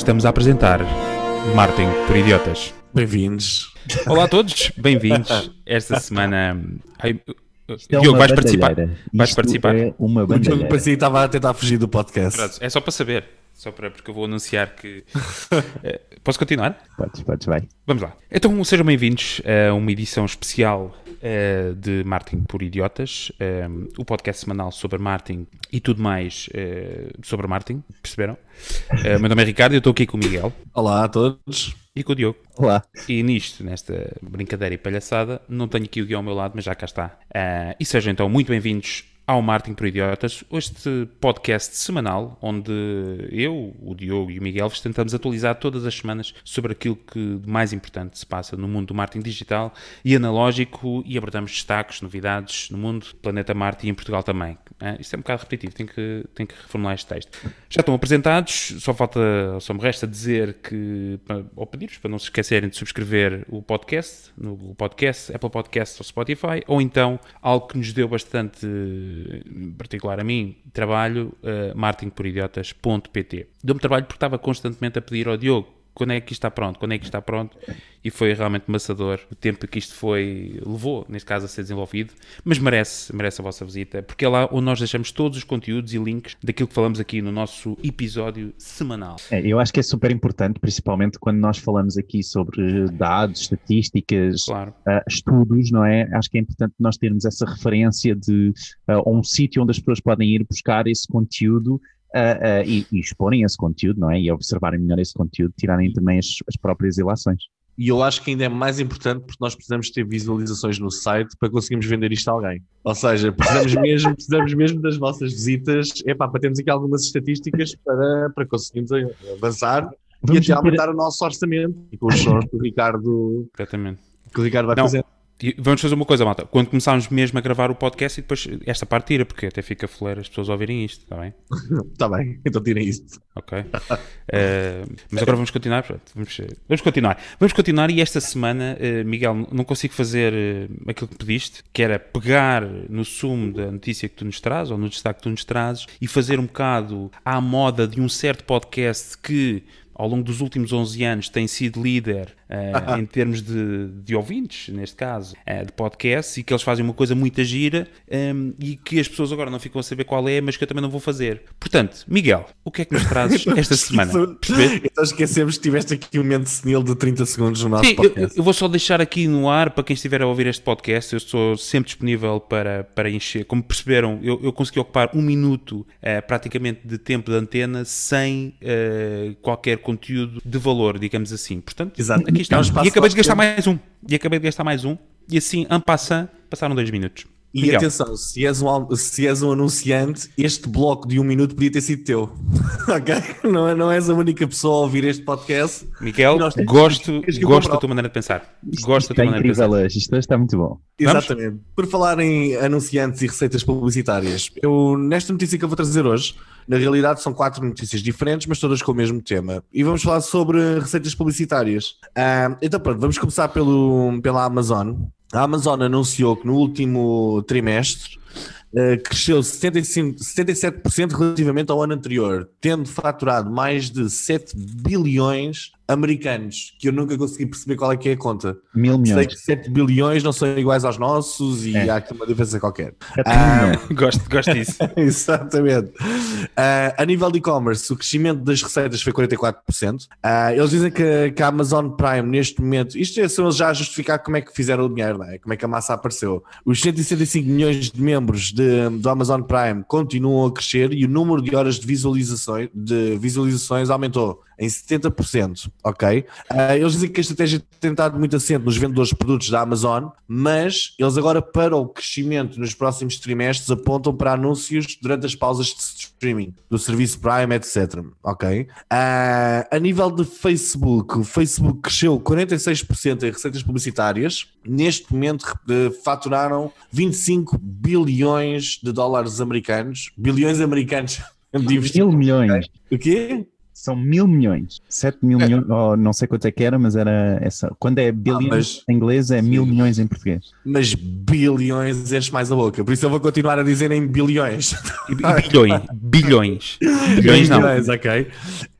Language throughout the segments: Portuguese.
Estamos a apresentar Martin por Idiotas. Bem-vindos. Olá a todos, bem-vindos. Esta semana. Ai, Isto é Diogo, vais participar? Vais Isto participar? É uma O Diogo parecia que estava a tentar fugir do podcast. Pronto, É só para saber. Só para porque eu vou anunciar que. Eh, Posso continuar? Podes, podes, vai. Vamos lá. Então sejam bem-vindos a uma edição especial eh, de Martin por Idiotas, eh, o podcast semanal sobre Martin e tudo mais eh, sobre Martin, perceberam? Eh, meu nome é Ricardo e eu estou aqui com o Miguel Olá a todos. e com o Diogo. Olá. E nisto, nesta brincadeira e palhaçada, não tenho aqui o Guião ao meu lado, mas já cá está. E sejam então muito bem-vindos ao Martin por Idiotas, este podcast semanal onde eu, o Diogo e o Miguel vos tentamos atualizar todas as semanas sobre aquilo que de mais importante se passa no mundo do marketing digital e analógico e abordamos destaques, novidades no mundo, planeta Marte e em Portugal também. Ah, isto é um bocado repetitivo, tenho que, tenho que reformular este texto. Já estão apresentados, só falta, só me resta dizer que, ou pedir-vos para não se esquecerem de subscrever o podcast, no Google Podcast, Apple Podcast ou Spotify, ou então algo que nos deu bastante, em particular a mim, trabalho, uh, marketingporidiotas.pt. Deu-me trabalho porque estava constantemente a pedir ao Diogo quando é que isto está pronto, quando é que isto está pronto, e foi realmente maçador o tempo que isto foi, levou, neste caso, a ser desenvolvido, mas merece, merece a vossa visita, porque é lá onde nós deixamos todos os conteúdos e links daquilo que falamos aqui no nosso episódio semanal. É, eu acho que é super importante, principalmente quando nós falamos aqui sobre dados, estatísticas, Claro. ah, estudos, não é? Acho que é importante nós termos essa referência de ah, um sítio onde as pessoas podem ir buscar esse conteúdo ah, ah, e, e exporem esse conteúdo, não é? E observarem melhor esse conteúdo, tirarem também as, as próprias ilações. E eu acho que ainda é mais importante porque nós precisamos ter visualizações no site para conseguirmos vender isto a alguém. Ou seja, precisamos mesmo, precisamos mesmo das vossas visitas epá, para termos aqui algumas estatísticas para, para conseguirmos avançar Vamos e até ter- aumentar o nosso orçamento e com os sons que o Ricardo, Exatamente. que o Ricardo vai Não. fazer. Vamos fazer uma coisa, malta. Quando começarmos mesmo a gravar o podcast e depois esta parte tira, porque até fica foleiro as pessoas ouvirem isto, está bem? Está bem, então tirem isto. Ok. Eh, mas agora vamos continuar. Vamos, eh, vamos continuar. Vamos continuar e esta semana, eh, Miguel, não consigo fazer eh, aquilo que pediste, que era pegar no sumo da notícia que tu nos trazes, ou no destaque que tu nos trazes, e fazer um bocado à moda de um certo podcast que ao longo dos últimos 11 anos tem sido líder eh, em termos de, de ouvintes, neste caso, eh, de podcasts, e que eles fazem uma coisa muito gira ehm, e que as pessoas agora não ficam a saber qual é, mas que eu também não vou fazer. Portanto, Miguel, o que é que nos trazes esta semana? Então esquecemos que tiveste aqui um momento senil de 30 segundos no nosso Sim, eu, podcast. eu vou só deixar aqui no ar para quem estiver a ouvir este podcast. Eu estou sempre disponível para, para encher. Como perceberam, eu, eu consegui ocupar um minuto eh, praticamente de tempo de antena sem qualquer conteúdo de valor, digamos assim. Portanto, Exato. aqui está. É um espaço e acabei de gastar mais um. E acabei de gastar mais um. E assim, en passant, passaram dois minutos. E Miguel. atenção, se és, um, se és um anunciante, este bloco de um minuto podia ter sido teu. ok? Não, é- não és a única pessoa a ouvir este podcast. Miguel, gosto, gosto comprar. da tua maneira de pensar. Isto, Gosto isto da tua é maneira de pensar. incrível hoje, isto hoje está muito bom. Vamos? Exatamente. Por falar em anunciantes e receitas publicitárias, eu, nesta notícia que eu vou trazer hoje, na realidade são quatro notícias diferentes, mas todas com o mesmo tema. E vamos falar sobre receitas publicitárias. Ah, então pronto, vamos começar pelo, pela Amazon. A Amazon anunciou que no último trimestre eh, cresceu 75, 77% relativamente ao ano anterior, tendo faturado mais de 7 bilhões americanos, que eu nunca consegui perceber qual é que é a conta. Mil Sei milhões. que 7 bilhões não são iguais aos nossos e É. há aqui uma diferença qualquer. Ah. Gosto, gosto disso. Exatamente. Ah, a nível de e-commerce, o crescimento das receitas foi 44%. Ah, eles dizem que, que a Amazon Prime, neste momento, isto é, são eles já a justificar como é que fizeram o dinheiro, não é? como é que a massa apareceu. Os 165 milhões de membros de, do Amazon Prime continuam a crescer e o número de horas de visualizações, de visualizações aumentou em 70%, ok? Ah, eles dizem que a estratégia tem estado muito assente nos vendedores de produtos da Amazon, mas eles agora para o crescimento nos próximos trimestres apontam para anúncios durante as pausas de streaming do serviço Prime, etc, ok? Ah, a nível de Facebook, o Facebook cresceu 46% em receitas publicitárias, neste momento eh, faturaram 25 bilhões de dólares americanos, bilhões americanos de investimento. Mil milhões. O quê? São mil milhões. 7 mil É. milhões, ou não sei quanto é que era, mas era essa. Quando é billions mas- em inglês, é mil Sim. milhões em português. Mas bilhões enche mais a boca. Por isso eu vou continuar a dizer em bilhões. Bilhões. Bilhões. Bilhões não. Bilhões, ok.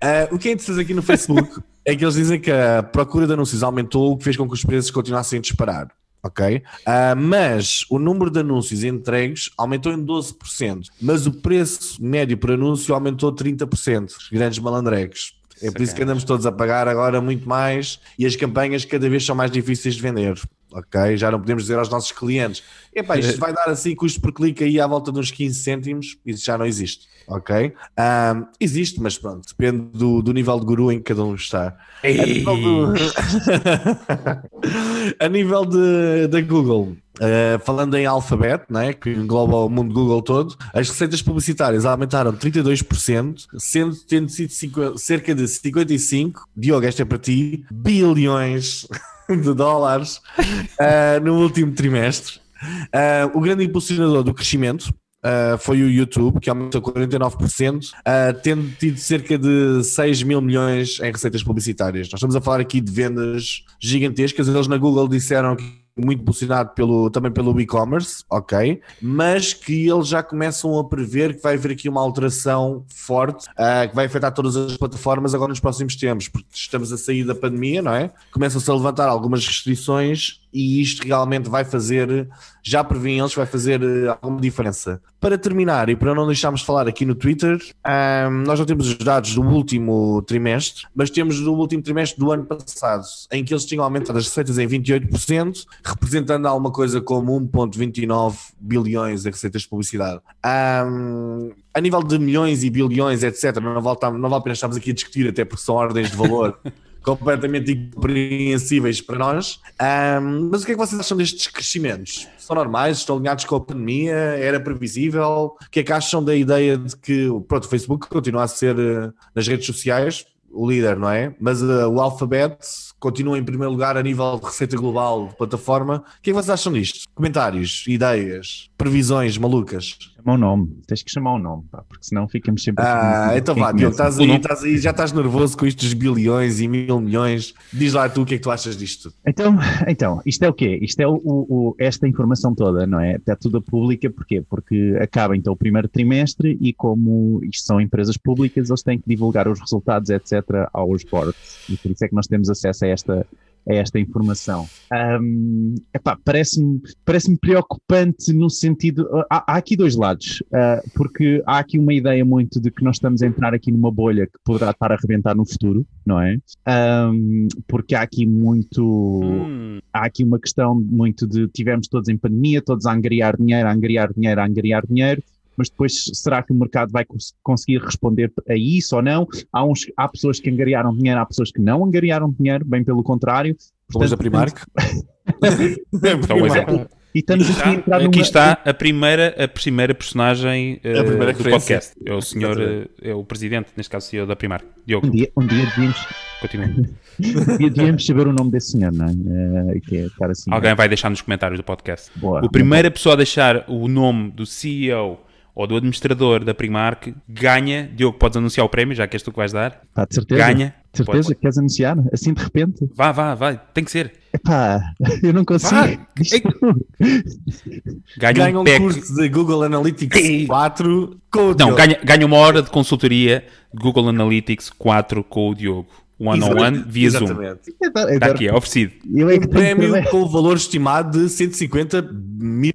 Ah, o que é interessante aqui no Facebook é que eles dizem que a procura de anúncios aumentou, o que fez com que os preços continuassem a disparar. Ok? Ah, mas o número de anúncios entregues aumentou em 12%, mas o preço médio por anúncio aumentou 30%. Os grandes malandrecos. É por isso que andamos todos a pagar agora muito mais e as campanhas cada vez são mais difíceis de vender. Ok? Já não podemos dizer aos nossos clientes: epá, isto vai dar assim custo por clique aí à volta de uns 15 cêntimos. Isso já não existe. Ok? Ah, existe, mas pronto, depende do, do nível de guru em que cada um está. A nível, do- a nível de, da Google, eh, falando em alfabeto, né, que engloba o mundo Google todo, as receitas publicitárias aumentaram 32%, sendo tendo sido cerca de 55, Diogo, esta é para ti, bilhões de dólares eh, no último trimestre. Eh, o grande impulsionador do crescimento Uh, foi o YouTube, que aumentou 49%, uh, tendo tido cerca de 6 mil milhões em receitas publicitárias. Nós estamos a falar aqui de vendas gigantescas. Eles na Google disseram que muito impulsionado pelo, também pelo e-commerce, ok, mas que eles já começam a prever que vai haver aqui uma alteração forte uh, que vai afetar todas as plataformas agora nos próximos tempos, porque estamos a sair da pandemia, não é? Começam-se a levantar algumas restrições e isto realmente vai fazer, já prevêem eles, vai fazer uh, alguma diferença. Para terminar, e para não deixarmos de falar aqui no Twitter, um, nós não temos os dados do último trimestre, mas temos do último trimestre do ano passado, em que eles tinham aumentado as receitas em 28%, representando alguma coisa como 1,29 bilhões em receitas de publicidade. Um, a nível de milhões e bilhões, etc., não não vale a pena estarmos aqui a discutir, até porque são ordens de valor completamente incompreensíveis para nós. Um, mas o que é que vocês acham destes crescimentos? São normais? Estão alinhados com a pandemia? Era previsível? O que é que acham da ideia de que pronto, o Facebook continua a ser uh, nas redes sociais o líder, não é? Mas uh, o Alphabet continua em primeiro lugar a nível de receita global de plataforma. O que é que vocês acham disto? Comentários, ideias, previsões malucas? Chama o nome, tens que chamar o nome, pá, porque senão ficamos sempre Ah, então quem vá, Diogo, estás aí, estás aí, já estás nervoso com dos bilhões e mil milhões. Diz lá tu o que é que tu achas disto. Então, então, isto é o quê? Isto é o, o- o- esta informação toda, não é? Está tudo a pública, porquê? Porque acaba então o primeiro trimestre e como isto são empresas públicas, eles têm que divulgar os resultados, etc., aos boards. E por isso é que nós temos acesso a esta, a esta informação. Epá, parece-me parece preocupante no sentido. Há, há aqui dois lados, ah, porque há aqui uma ideia muito de que nós estamos a entrar aqui numa bolha que poderá estar a arrebentar no futuro, não é? Ahm, porque há aqui muito Hum, há aqui uma questão muito de tivemos todos em pandemia, todos a angariar dinheiro, a angariar dinheiro, a angariar dinheiro, mas depois será que o mercado vai cons- conseguir responder a isso ou não? Há, uns, há pessoas que angariaram dinheiro, há pessoas que não angariaram dinheiro, bem pelo contrário. A Portanto, Primark? Então, um exemplo. E estamos aqui a entrar Aqui está a primeira, a primeira personagem eh, A primeira do referência. podcast. É o senhor, eh, é o presidente, neste caso, CEO da Primark. Diogo, Um dia, um dia devíamos, continua. um dia devíamos saber o nome desse senhor, não é? Eh, que é estar assim. Alguém vai deixar nos comentários do podcast. Boa. O primeira pessoa a deixar o nome do CEO ou do administrador da Primark ganha. Diogo, podes anunciar o prémio, já que és tu que vais dar. Pá, de certeza. Ganha. De certeza, Pode- queres anunciar? Assim de repente? Vá, vá, vai. Tem que ser. Epá, eu não consigo. Isto- Ganha, Ganha um um curso de Google Analytics Ei. 4 com o Não, Diogo. ganha, ganha uma hora de consultoria de Google Analytics 4 com o Diogo. One on one via Zoom. Exatamente. Está aqui, é oferecido. É que Um prémio que- com o valor estimado de 150 mil.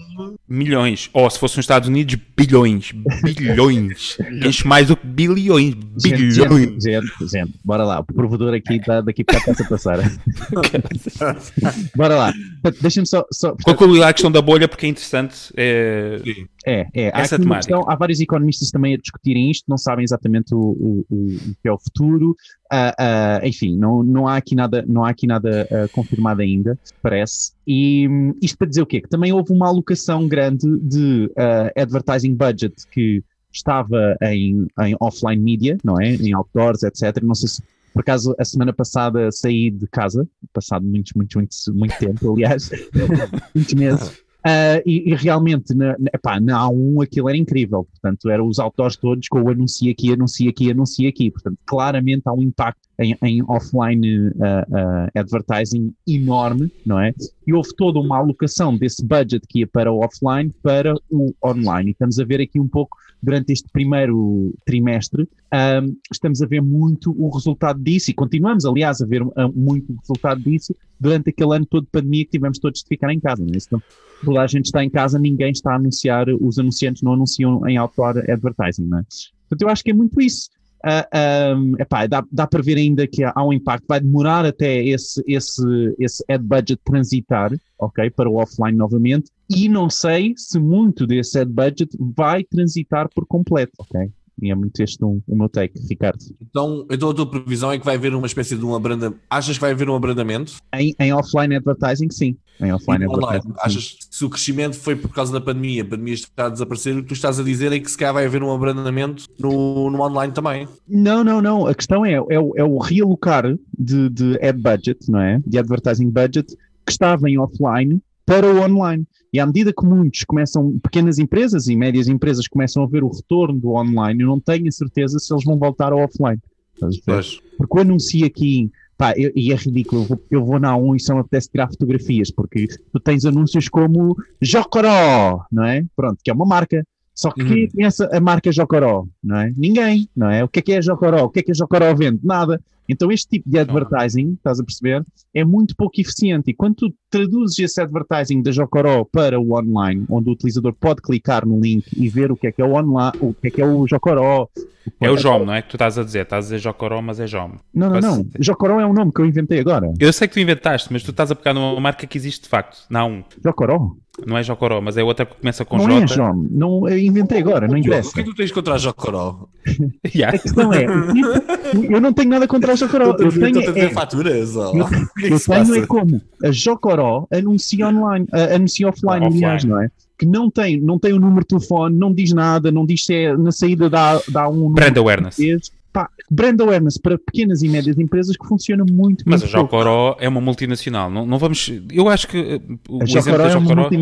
Milhões. Ou se fosse nos Estados Unidos, bilhões. Bilhões. Enche mais do que bilhões. Bilhões. gente, gente, gente, bora lá. O provedor aqui está daqui para cá a passar. bora lá. Portanto, Deixa-me só. só Concluir lá a questão da bolha porque é interessante. É... é, é. Há, Essa temática. questão, há vários economistas também a discutirem isto, não sabem exatamente o, o- o- o que é o futuro. Ah, ah, enfim, não, não há aqui nada, não há aqui nada ah, confirmado ainda, parece. E hum, isto para dizer o quê? Que também houve uma alocação grande de advertising budget que estava em, em offline media, não é? Em outdoors, etc. Não sei se por acaso a semana passada saí de casa, passado muitos, muitos, muitos, muito tempo, aliás, muitos meses. Uh, e, e, realmente, na, na, epá, na A1 aquilo era incrível, portanto, eram os autores todos com o anuncio aqui, anuncio aqui, anuncio aqui, portanto, claramente há um impacto em, em offline uh, uh, advertising enorme, não é? E houve toda uma alocação desse budget que ia para o offline para o online, e estamos a ver aqui um pouco durante este primeiro trimestre, um, estamos a ver muito o resultado disso e continuamos, aliás, a ver muito o resultado disso durante aquele ano todo de pandemia que tivemos todos de ficar em casa. É? Então, toda a gente está em casa, ninguém está a anunciar, os anunciantes não anunciam em outdoor advertising, não é? Portanto, eu acho que é muito isso. Uh, ah, um, epá, dá, dá para ver ainda que há, há, um impacto, vai demorar até esse, esse, esse ad budget transitar, ok, para o offline novamente, e não sei se muito desse ad budget vai transitar por completo, ok? E é muito este um, o meu take, Ricardo. Então, então a tua previsão é que vai haver uma espécie de um abrandamento. Achas que vai haver um abrandamento? Em, em offline advertising, sim. Em offline advertising. Achas que se o crescimento foi por causa da pandemia, a pandemia está a desaparecer, o que tu estás a dizer é que se calhar vai haver um abrandamento no, no online também? Não, não, não. A questão é, é, é o realocar de, de ad budget, não é? De advertising budget que estava em offline para o online. E à medida que muitos começam, pequenas empresas e médias empresas começam a ver o retorno do online, eu não tenho a certeza se eles vão voltar ao offline. Porque o anuncio aqui, pá, eu, e é ridículo, eu vou, eu vou na 1 e só me apetece tirar fotografias, porque tu tens anúncios como Jocoró, não é? Pronto, que é uma marca. Só que quem uhum. conhece a marca Jocoró, não é? Ninguém, não é? O que é que é Jocoró? O que é que a Jocoró vende? Nada. Então este tipo de advertising, estás a perceber, é muito pouco eficiente. E quando tu traduzes esse advertising da Jocoró para o online, onde o utilizador pode clicar no link e ver o que é que é o online, o que é que é o Jocoró. É o JOM, não é que tu estás a dizer? Estás a dizer Jocoró, mas é JOM. Não, não, não. Jocoró é um nome que eu inventei agora. Eu sei que tu inventaste, mas tu estás a pegar numa marca que existe de facto. Não. Jocoró? Não é Jocoró, mas é outra que começa com não J. Não é João, não, eu inventei agora, não interessa. O que é que tu tens contra a Jocoró? yeah. A questão é, eu não tenho nada contra a Jocoró. Eu tenho, é, faturas, eu, eu tenho é como a Jocoró anuncia online, uh, anuncia offline, offline, aliás, não é? Que não tem, não tem o número de telefone, não diz nada, não diz se é na saída dá, dá um. Brand awareness pá, brand awareness para pequenas e médias empresas que funciona muito, Mas muito a Jocoró é uma multinacional. Não, não vamos. Eu acho que uh, o a exemplo da Jocoró. É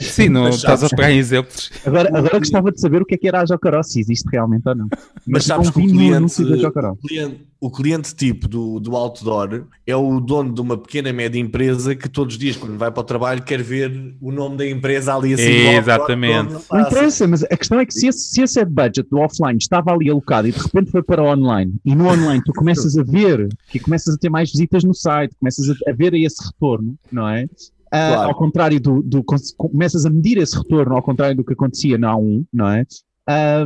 Sim, não estás a pegar em exemplos. Agora, agora gostava de saber o que é que era a Jocoró, se existe realmente ou não. Mas, Mas sabes que o cliente, o cliente, o cliente tipo do, do outdoor é o dono de uma pequena média empresa que todos os dias, quando vai para o trabalho, quer ver o nome da empresa ali assim. Exatamente. Não interessa, mas a questão é que se esse, se esse budget do offline estava ali alocado e de repente foi para o online, e no online tu começas a ver que começas a ter mais visitas no site, começas a, a ver esse retorno, não é? Uh, claro. Ao contrário do, do, Começas a medir esse retorno ao contrário do que acontecia na A1, não é?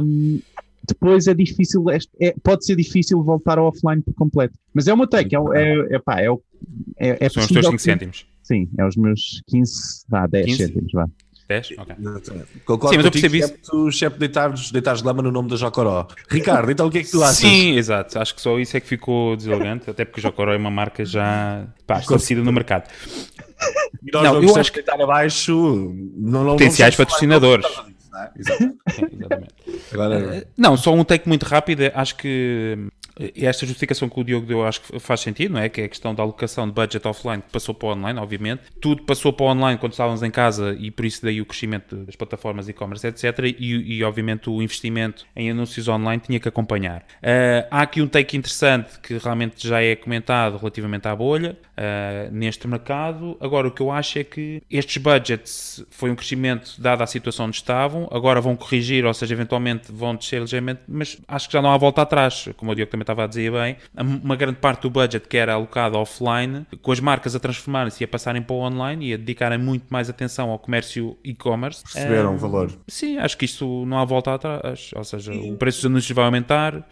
Um, depois é difícil, é, é, pode ser difícil voltar ao offline por completo. Mas é uma take, é, é, é, pá, é, é, é São os teus 5 cêntimos. Sim, é os meus 15, vá, 10 15? cêntimos, vá. 10? Ok. Concordo Sim, mas eu percebi isso. Tu, chefe, deitares, deitares lama no nome da Jocoró. Ricardo, então o que é que tu achas? Sim, exato. Acho que só isso é que ficou deselegante, até porque Jocoró é uma marca já pá, estabelecida no mercado. E nós não, eu acho que deitar abaixo não, não, potenciais patrocinadores. É? Exatamente. Agora... Eh, não, só um take muito rápido. Acho que esta justificação que o Diogo deu acho que faz sentido, não é? Que é a questão da alocação de budget offline que passou para o online, obviamente. Tudo passou para o online quando estávamos em casa e por isso daí o crescimento das plataformas e-commerce, etc. E, e, obviamente o investimento em anúncios online tinha que acompanhar. Uh, há aqui um take interessante que realmente já é comentado relativamente à bolha uh, neste mercado. Agora, o que eu acho é que estes budgets foi um crescimento dado à situação onde estavam, agora vão corrigir, ou seja, eventualmente vão descer ligeiramente, mas acho que já não há volta atrás, como o Diogo também também estava a dizer bem, uma grande parte do budget que era alocado offline, com as marcas a transformarem-se e a passarem para o online e a dedicarem muito mais atenção ao comércio e-commerce. Perceberam o um, valor. Sim, acho que isto não há volta atrás. Ou seja, o preço dos anúncios vai aumentar, uh,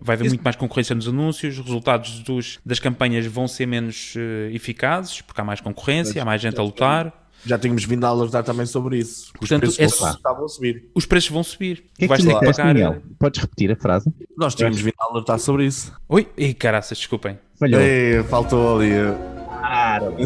vai haver Isso. muito mais concorrência nos anúncios, os resultados dos, das campanhas vão ser menos uh, eficazes, porque há mais concorrência, há mais gente a lutar já tínhamos vindo a alertar também sobre isso. Portanto, os preços é, estavam a subir. Os preços vão subir. Que é que ter que pagar. Daniel? Podes repetir a frase? Nós tínhamos vindo a alertar sobre isso. Oi, e caraças, desculpem. Falhou. Ei, faltou ali. Claro.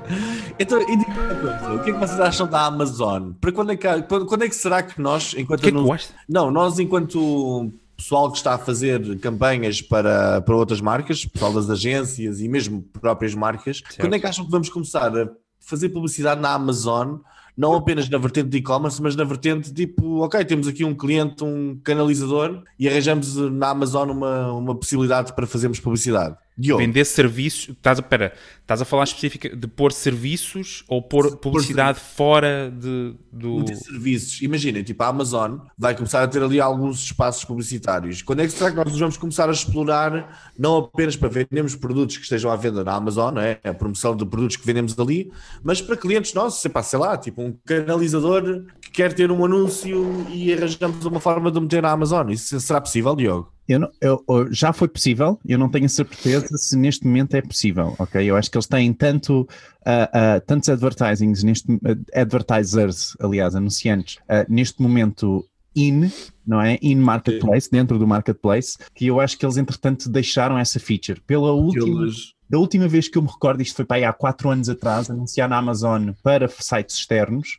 então, e diga uma coisa, o que é que vocês acham da Amazon? Para quando é que, quando, quando é que será que nós, enquanto. Que é que não, nós enquanto pessoal que está a fazer campanhas para, para outras marcas, pessoal das agências e mesmo próprias marcas, certo. quando é que acham que vamos começar a fazer publicidade na Amazon não apenas na vertente de e-commerce, mas na vertente tipo, ok, temos aqui um cliente, um canalizador e arranjamos na Amazon uma, uma possibilidade para fazermos publicidade. Diogo. Vender serviços. Estás a, pera, estás a falar específica de pôr serviços ou pôr publicidade por fora de, do. Meter serviços. Imaginem, tipo, a Amazon vai começar a ter ali alguns espaços publicitários. Quando é que será que nós vamos começar a explorar, não apenas para vendermos produtos que estejam à venda na Amazon, é? a promoção de produtos que vendemos ali, mas para clientes nossos, sei lá, tipo um canalizador que quer ter um anúncio e arranjamos uma forma de meter na Amazon. Isso será possível, Diogo? Eu, não, eu, já foi possível, eu não tenho a certeza se neste momento é possível, ok? Eu acho que eles têm tanto, uh, uh, tantos advertisings, neste, uh, advertisers, aliás, anunciantes, neste momento in, não é? In marketplace, Sim. dentro do marketplace, que eu acho que eles entretanto deixaram essa feature. Pela última, eles... da última vez que eu me recordo, isto foi para aí há 4 anos atrás, anunciar na Amazon para sites externos,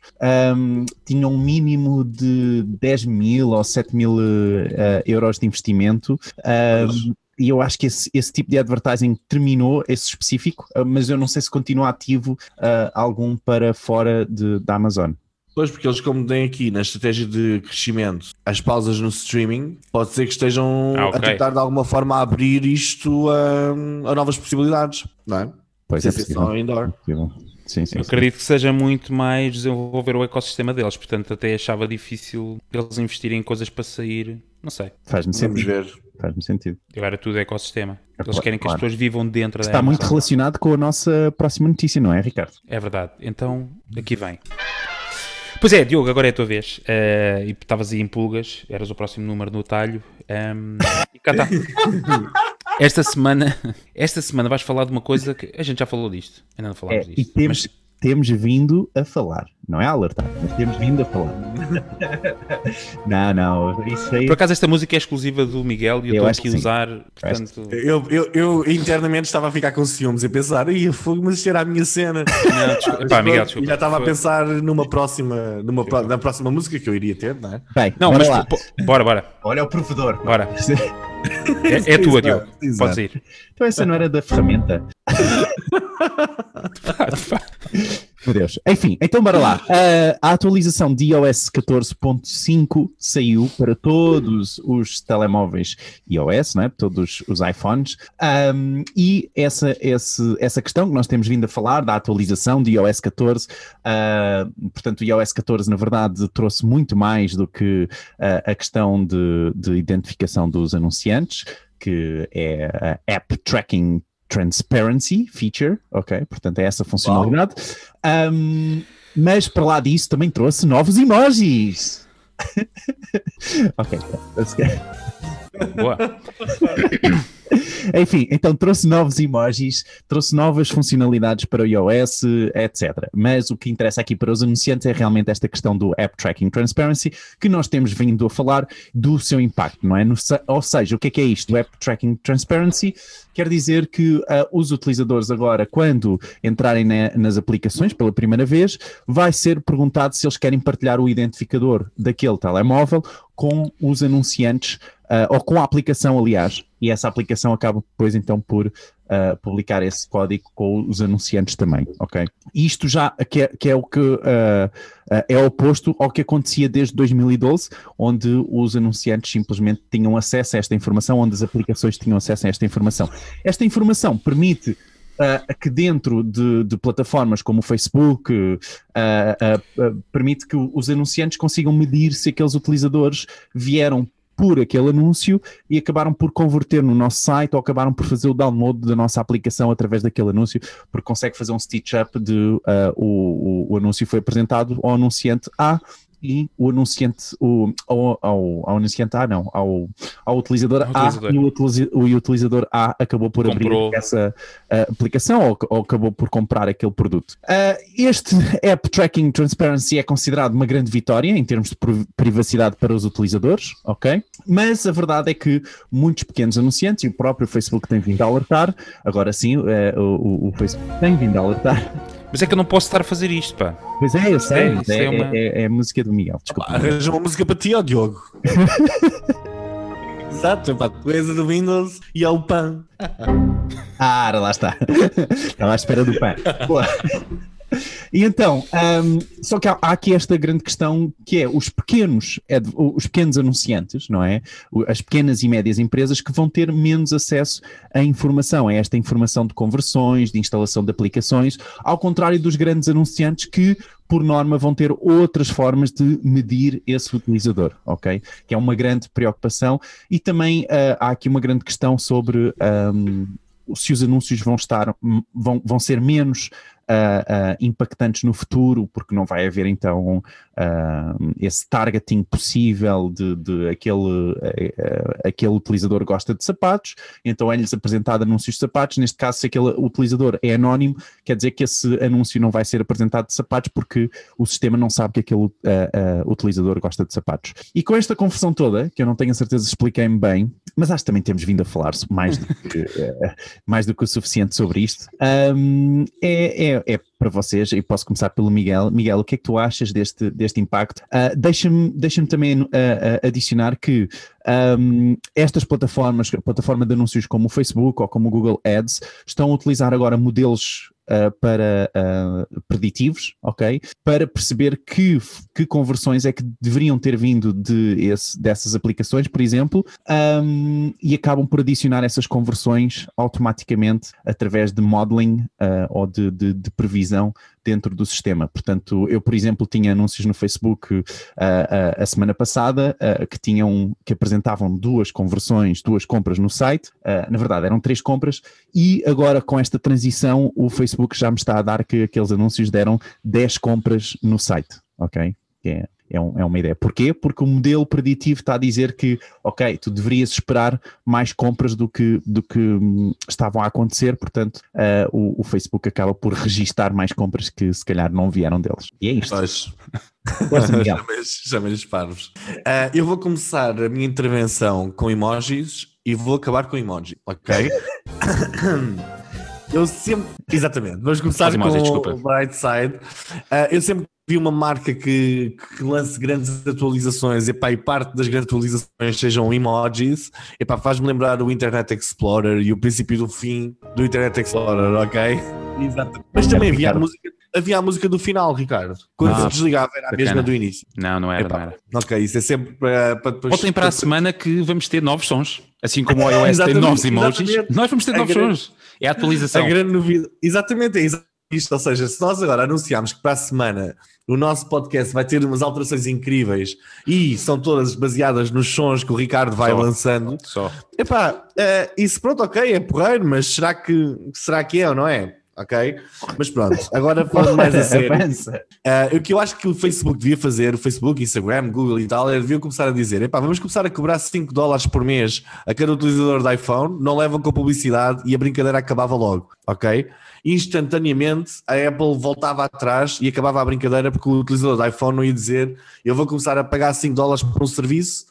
um, tinha um mínimo de 10 mil ou 7 mil uh, euros de investimento. Um, e eu acho que esse, esse, tipo de advertising terminou, esse específico, uh, mas eu não sei se continua ativo uh, algum para fora de, da Amazon. Pois, porque eles, como têm aqui na estratégia de crescimento as pausas no streaming, pode ser que estejam ah, okay. a tentar de alguma forma abrir isto a, a novas possibilidades, não é? Pois é, possível. indoor. Sim, sim, Eu acredito que seja muito mais desenvolver o ecossistema deles, portanto, até achava difícil eles investirem em coisas para sair. Não sei. Faz-me sentido. ver. Faz-me sentido. Agora tudo é ecossistema. Eles querem que claro. as pessoas vivam dentro Está muito relacionado com a nossa próxima notícia, não é, Ricardo? É verdade. Então, aqui vem. Pois é, Diogo, agora é a tua vez. Uh, e estavas aí em pulgas, eras o próximo número no talho. Um, e cá está. Esta semana, esta semana vais falar de uma coisa que a gente já falou disto. Ainda não falámos é, disto. E temos, mas temos vindo a falar. Não é a alertar, mas temos vindo a falar. não, não, isso aí... Por acaso esta música é exclusiva do Miguel e eu, estou aqui a usar, portanto... Eu, eu, eu, internamente estava a ficar com ciúmes e a pensar, ia fogo, mas era a minha cena. Não, desculpa, pá, Miguel, desculpa. Já estava a pensar numa próxima, numa, na próxima música que eu iria ter, não é? Bem, não, mas lá. bora, bora. Olha o provedor. Bora. É, é tua, Diogo. Podes ir. Então essa não era da ferramenta. Meu Deus. Enfim, então bora lá. Uh, a atualização de iOS 14.5 saiu para todos os telemóveis iOS, né? todos os iPhones. Um, e essa, esse, essa questão que nós temos vindo a falar da atualização de iOS 14, uh, portanto, o iOS 14, na verdade, trouxe muito mais do que uh, a questão de, de identificação dos anunciantes que é a App Tracking Transparency Feature, ok? Portanto, é essa funcionalidade. Um, mas para lá disso também trouxe novos emojis. ok, Boa. Enfim, então trouxe novos emojis, trouxe novas funcionalidades para o iOS, etc. Mas o que interessa aqui para os anunciantes é realmente esta questão do App Tracking Transparency, que nós temos vindo a falar do seu impacto, não é? No, ou seja, o que é que é isto? O App Tracking Transparency quer dizer que uh, os utilizadores agora, quando entrarem na, nas aplicações pela primeira vez, vai ser perguntado se eles querem partilhar o identificador daquele telemóvel com os anunciantes uh, ou com a aplicação, aliás, e essa aplicação acaba depois então por uh, publicar esse código com os anunciantes também, ok? Isto já que é, que é o que uh, é oposto ao que acontecia desde 2012, onde os anunciantes simplesmente tinham acesso a esta informação, onde as aplicações tinham acesso a esta informação. Esta informação permite Uh, que dentro de, de, plataformas como o Facebook uh, uh, permite que os anunciantes consigam medir se aqueles utilizadores vieram por aquele anúncio e acabaram por converter no nosso site ou acabaram por fazer o download da nossa aplicação através daquele anúncio, porque consegue fazer um stitch-up de uh, o, o, o, anúncio foi apresentado ao anunciante A e o anunciante, o, ao, ao, ao anunciante A, não, ao, ao utilizador, A e o, o, utilizador A acabou por Comprou. abrir essa uh, aplicação ou, ou, acabou por comprar aquele produto. Uh, este App Tracking Transparency é considerado uma grande vitória em termos de privacidade para os utilizadores, ok? Mas a verdade é que muitos pequenos anunciantes, e o próprio Facebook tem vindo a alertar, agora sim, uh, o, o Facebook tem vindo a alertar mas é que eu não posso estar a fazer isto, pá. Pois é, eu sei. É, é, é, uma... é, é a música do Miguel. Desculpa. arranja uma música para ti, ó Diogo. Exato, pá, coisa do Windows e ao pão. ah, lá está. Estava à espera do pão. Boa. E então, um, só que há, há, aqui esta grande questão que é os pequenos, os pequenos anunciantes, não é? As pequenas e médias empresas que vão ter menos acesso à informação, a esta informação de conversões, de instalação de aplicações, ao contrário dos grandes anunciantes que por norma, vão ter outras formas de medir esse utilizador, ok? Que é uma grande preocupação. E também uh, há aqui uma grande questão sobre um, se os anúncios vão estar, vão, vão ser menos uh, impactantes no futuro, porque não vai haver então uh, esse targeting possível de, de aquele, aquele utilizador gosta de sapatos, então é-lhes apresentado anúncios de sapatos. Neste caso, se aquele utilizador é anónimo, quer dizer que esse anúncio não vai ser apresentado de sapatos porque o sistema não sabe que aquele utilizador gosta de sapatos. E com esta confusão toda, que eu não tenho a certeza expliquei-me bem, mas acho que também temos vindo a falar mais do que, mais do que o suficiente sobre isto, um, é, é é, para vocês, e posso começar pelo Miguel. Miguel, o que é que tu achas deste, deste impacto? Uh, Deixa-me deixa também uh, adicionar que um, estas plataformas, plataforma de anúncios como o Facebook ou como o Google Ads, estão a utilizar agora modelos uh, para uh, preditivos, ok? Para perceber que, que conversões é que deveriam ter vindo de esse, dessas aplicações, por exemplo, um, e acabam por adicionar essas conversões automaticamente através de modeling uh, ou de, de, de previsão dentro do sistema. Portanto, eu, por exemplo, tinha anúncios no Facebook uh, uh, a semana passada uh, que tinham que apresentavam duas conversões, duas compras no site. na verdade, eram três compras e agora com esta transição o Facebook já me está a dar que aqueles anúncios deram 10 compras no site, ok? Que é é, um, é, uma ideia. Porquê? Porque o modelo preditivo está a dizer que, ok, tu deverias esperar mais compras do que, do que hum, estavam a acontecer, portanto, uh, o, o, Facebook acaba por registar mais compras que se calhar não vieram deles. E é isto. Pois. Chamei-lhes parvos. Uh, eu vou começar a minha intervenção com emojis e vou acabar com emoji, ok? eu sempre. Exatamente, vamos começar com o Bright Side. Uh, eu sempre vi uma marca que, que lance grandes atualizações epá, e parte das grandes atualizações sejam emojis, faz-me lembrar o Internet Explorer e o princípio do fim do Internet Explorer, ok? Exato. Mas também havia a música, havia a música do final, Ricardo. Quando se desligava era a mesma do início. Não, não era, não era. Ok, isso é sempre para, para depois. Voltem para a semana que vamos ter novos sons. Assim como o iOS tem novos emojis, exatamente. nós vamos ter novos grande, sons. É a atualização. A grande novidade. Exatamente, é exatamente isto. Ou seja, se nós agora anunciarmos que para a semana o nosso podcast vai ter umas alterações incríveis e são todas baseadas nos sons que o Ricardo vai só, lançando. Só. Epá, uh, isso pronto, ok, é porreiro, mas será que, será que é ou não é? Ok? Mas pronto, agora falando mais a sério. Uh, o que eu acho que o Facebook devia fazer, o Facebook, Instagram, Google e tal, é devia começar a dizer: epá, vamos começar a cobrar 5 dólares por mês a cada utilizador de iPhone, não levam com publicidade e a brincadeira acabava logo, ok? instantaneamente a Apple voltava atrás e acabava a brincadeira porque o utilizador do iPhone não ia dizer eu vou começar a pagar 5 dólares por um serviço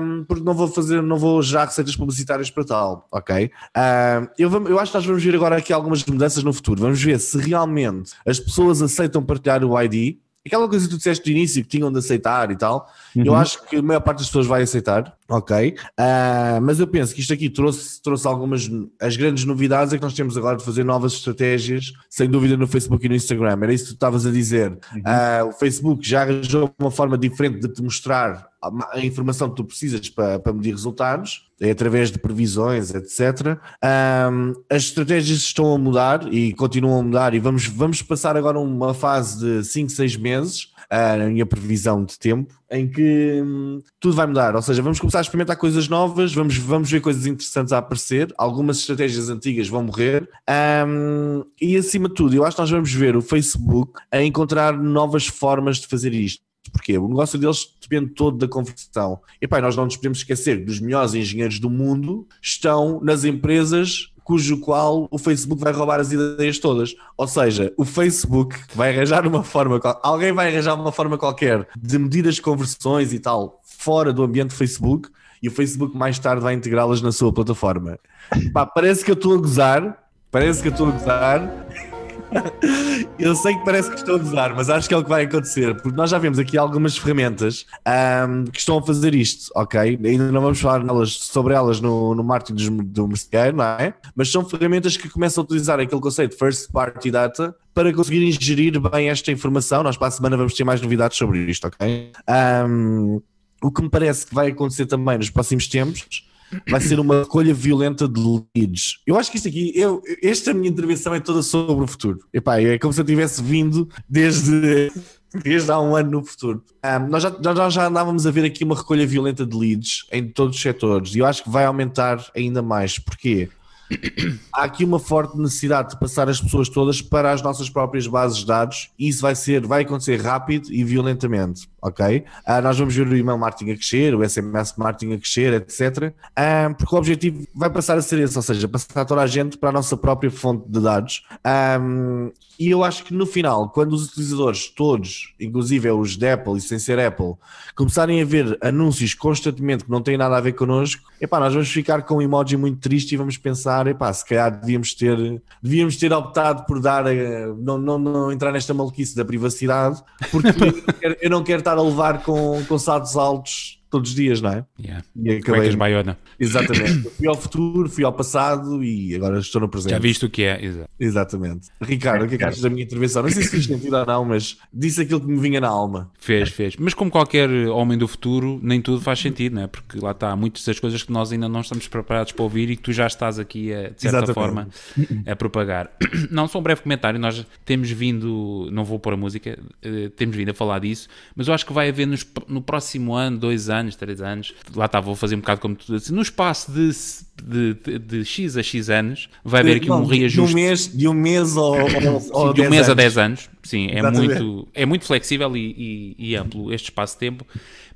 um, porque não vou fazer, não vou gerar receitas publicitárias para tal, ok? Um, eu, eu acho que nós vamos ver agora aqui algumas mudanças no futuro. Vamos ver se realmente as pessoas aceitam partilhar o ID aquela coisa que tu disseste no início que tinham de aceitar e tal, uhum. eu acho que a maior parte das pessoas vai aceitar, ok? Uh, mas eu penso que isto aqui trouxe, trouxe algumas. As grandes novidades é que nós temos agora de fazer novas estratégias, sem dúvida, no Facebook e no Instagram. Era isso que tu estavas a dizer. Uhum. Uh, o Facebook já arranjou uma forma diferente de te mostrar a informação que tu precisas para, para medir resultados, é através de previsões, etc. Um, as estratégias estão a mudar e continuam a mudar, e vamos, vamos passar agora uma fase de 5, 6 meses, uh, na minha previsão de tempo, em que hum, tudo vai mudar. Ou seja, vamos começar a experimentar coisas novas, vamos, vamos ver coisas interessantes a aparecer, algumas estratégias antigas vão morrer, um, e acima de tudo, eu acho que nós vamos ver o Facebook a encontrar novas formas de fazer isto. Porque o negócio deles depende todo da conversão. E pá, nós não nos podemos esquecer que os melhores engenheiros do mundo estão nas empresas cujo qual o Facebook vai roubar as ideias todas. Ou seja, o Facebook vai arranjar uma forma, alguém vai arranjar uma forma qualquer de medir as conversões e tal fora do ambiente Facebook e o Facebook mais tarde vai integrá-las na sua plataforma. Pá, parece que eu estou a gozar, parece que eu estou a gozar, Eu sei que parece que estou a gozar, mas acho que é o que vai acontecer, porque nós já vemos aqui algumas ferramentas um, que estão a fazer isto, ok? Ainda não vamos falar nelas, sobre elas no, no marketing do merceeiro, não é? Mas são ferramentas que começam a utilizar aquele conceito de first party data para conseguirem gerir bem esta informação. Nós para a semana vamos ter mais novidades sobre isto, ok? Um, o que me parece que vai acontecer também nos próximos tempos vai ser uma recolha violenta de leads. Eu acho que isto aqui, eu, esta minha intervenção é toda sobre o futuro. Epá, é como se eu tivesse vindo desde, desde há um ano no futuro. Um, nós, já, já, já andávamos a ver aqui uma recolha violenta de leads em todos os setores e eu acho que vai aumentar ainda mais. Porquê? há aqui uma forte necessidade de passar as pessoas todas para as nossas próprias bases de dados e isso vai ser, vai acontecer rápido e violentamente, ok? Uh, nós vamos ver o email marketing a crescer, o SMS marketing a crescer, etc. Uh, porque o objetivo vai passar a ser esse, ou seja, passar toda a gente para a nossa própria fonte de dados. Um, e eu acho que no final, quando os utilizadores todos, inclusive os de Apple e sem ser Apple, começarem a ver anúncios constantemente que não têm nada a ver connosco, epá, nós vamos ficar com um emoji muito triste e vamos pensar, epá, se calhar devíamos ter, devíamos ter optado por dar, não, não, não entrar nesta maluquice da privacidade, porque eu, não quero, quero estar a levar com, com saltos altos todos os dias, não é? Yeah. E acabei... Cuecas baiona. Exatamente. fui ao futuro, fui ao passado e agora estou no presente. Já viste o que é, Exato. Exatamente. Ricardo, o que é que achas da minha intervenção? Não sei se fez sentido ou não, mas disse aquilo que me vinha na alma. Fez, fez. Mas como qualquer homem do futuro, nem tudo faz sentido, não é? Porque lá está, muitas das coisas que nós ainda não estamos preparados para ouvir e que tu já estás aqui, a, de certa Exatamente. forma, a propagar. Não, só um breve comentário. Nós temos vindo, não vou pôr a música, uh, temos vindo a falar disso, mas eu acho que vai haver nos, no próximo ano, dois anos, anos, 3 anos, lá está, vou fazer um bocado como tu disse, no espaço de, de, de, de X a X anos, vai haver aqui Não, um reajuste. De um mês, de um mês ou, ou, de um mês anos. a 10 anos, sim, é muito, é muito flexível e, e, e amplo este espaço de tempo,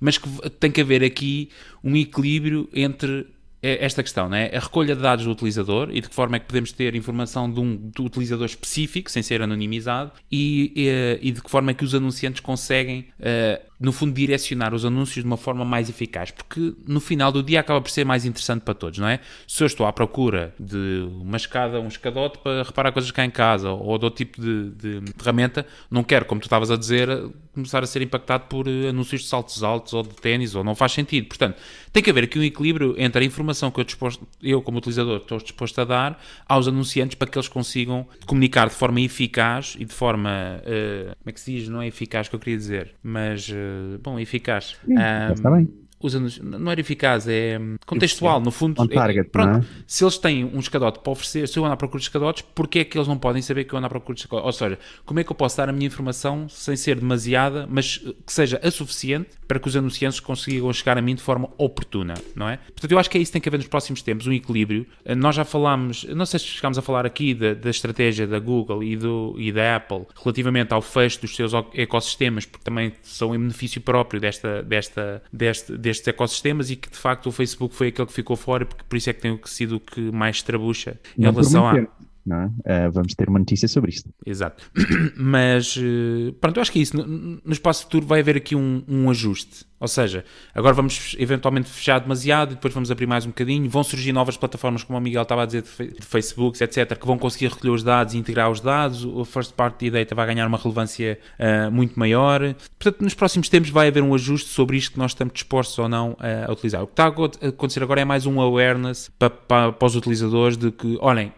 mas que tem que haver aqui um equilíbrio entre esta questão, né? a recolha de dados do utilizador e de que forma é que podemos ter informação de um do utilizador específico, sem ser anonimizado, e, e, e de que forma é que os anunciantes conseguem uh, no fundo, direcionar os anúncios de uma forma mais eficaz, porque no final do dia acaba por ser mais interessante para todos, não é? Se eu estou à procura de uma escada, um escadote para reparar coisas cá em casa ou de outro tipo de, de ferramenta, não quero, como tu estavas a dizer, começar a ser impactado por eh, anúncios de saltos altos ou de ténis, ou não faz sentido. Portanto, tem que haver aqui um equilíbrio entre a informação que eu, disposto, eu como utilizador, estou disposto a dar aos anunciantes para que eles consigam comunicar de forma eficaz e de forma, uh, como é que se diz, não é eficaz que eu queria dizer, mas... Uh, bom, eficaz. Sim, um, está bem anúncios, não era eficaz, é contextual, no fundo. On target, é, pronto, é? se eles têm um escadote para oferecer, se eu ando à procura de escadotes, porquê é que eles não podem saber que eu ando à procura de escadotes? Ou seja, como é que eu posso dar a minha informação sem ser demasiada, mas que seja a suficiente para que os anunciantes consigam chegar a mim de forma oportuna, não é? Portanto, eu acho que é isso que tem que haver nos próximos tempos, um equilíbrio. Eh, nós já falámos, não sei se chegámos a falar aqui da, da estratégia da Google e, do, e da Apple relativamente ao fecho dos seus ecossistemas, porque também são em benefício próprio desta, desta, deste, destes ecossistemas e que de facto o Facebook foi aquele que ficou fora, porque por isso é que tem sido o que mais trabucha em não relação a. É? Uh, vamos ter uma notícia sobre isto. Exato. Mas, uh, pronto, eu acho que é isso. No, no espaço futuro vai haver aqui um, um, ajuste. Ou seja, agora vamos eventualmente fechar demasiado e depois vamos abrir mais um bocadinho. Vão surgir novas plataformas, como o Miguel estava a dizer, de Facebook, etc., que vão conseguir recolher os dados e integrar os dados. O First Party Data vai ganhar uma relevância uh, muito maior. Portanto, nos próximos tempos vai haver um ajuste sobre isto que nós estamos dispostos ou não a utilizar. O que está a acontecer agora é mais um awareness para, para, para os utilizadores de que, olhem,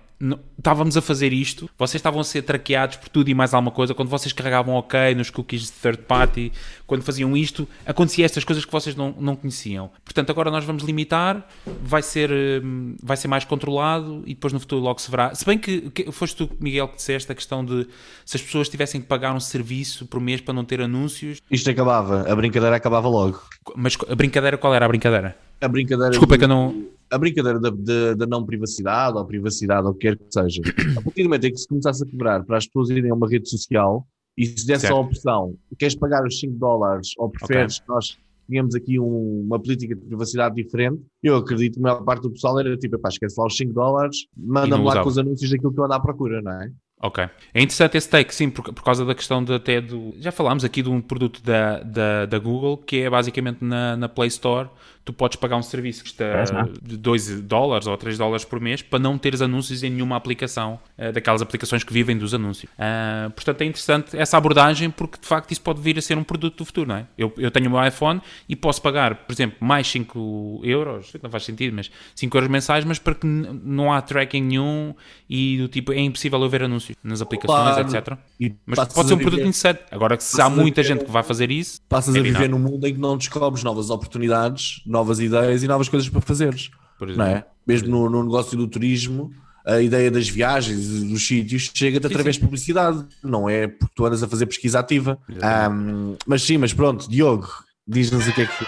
estávamos a fazer isto, vocês estavam a ser traqueados por tudo e mais alguma coisa, quando vocês carregavam OK nos cookies de third party, quando faziam isto, acontecia estas coisas que vocês não, não conheciam. Portanto, agora nós vamos limitar, vai ser, hum, vai ser mais controlado e depois no futuro logo se verá. Se bem que, que foste tu, Miguel, que disseste a questão de se as pessoas tivessem que pagar um serviço por mês para não ter anúncios. Isto acabava, a brincadeira acabava logo. Mas a brincadeira, qual era a brincadeira? A brincadeira. Desculpa, que eu não a brincadeira da, da, da, não privacidade ou privacidade ou o que quer que seja, a partir do momento em que se começasse a cobrar para as pessoas irem a uma rede social e se desse certo. a opção, queres pagar os 5 dólares ou preferes okay. que nós tínhamos aqui um, uma política de privacidade diferente, eu acredito que a maior parte do pessoal era tipo, pá, esquece lá os 5 dólares, manda-me lá com os anúncios daquilo que eu ando à procura, não é? Ok. É interessante esse take, sim, por, por causa da questão de até do. Já falámos aqui de um produto da, da, da Google que é basicamente na, na Play Store tu podes pagar um serviço que está mal. de 2 dólares ou 3 dólares por mês para não teres anúncios em nenhuma aplicação, eh, daquelas aplicações que vivem dos anúncios. Ah, portanto, é interessante essa abordagem porque de facto isso pode vir a ser um produto do futuro, não é? Eu, eu tenho o meu iPhone e posso pagar, por exemplo, mais 5 euros, não faz sentido, mas 5 euros mensais, mas para que não há tracking nenhum e do tipo é impossível eu ver anúncios nas aplicações, Claro. etc. E Mas pode ser um produto viver- interessante. Agora, se há muita viver- gente que vai fazer isso, Passas É a viver num mundo em que não descobres novas oportunidades, novas ideias e novas coisas para fazeres. por exemplo. Não é? Mesmo no, no negócio do turismo, a ideia das viagens e dos sítios chega-te através de publicidade, não é porque tu andas a fazer pesquisa ativa. Ahm, mas sim, mas pronto, Diogo, diz-nos o que é que.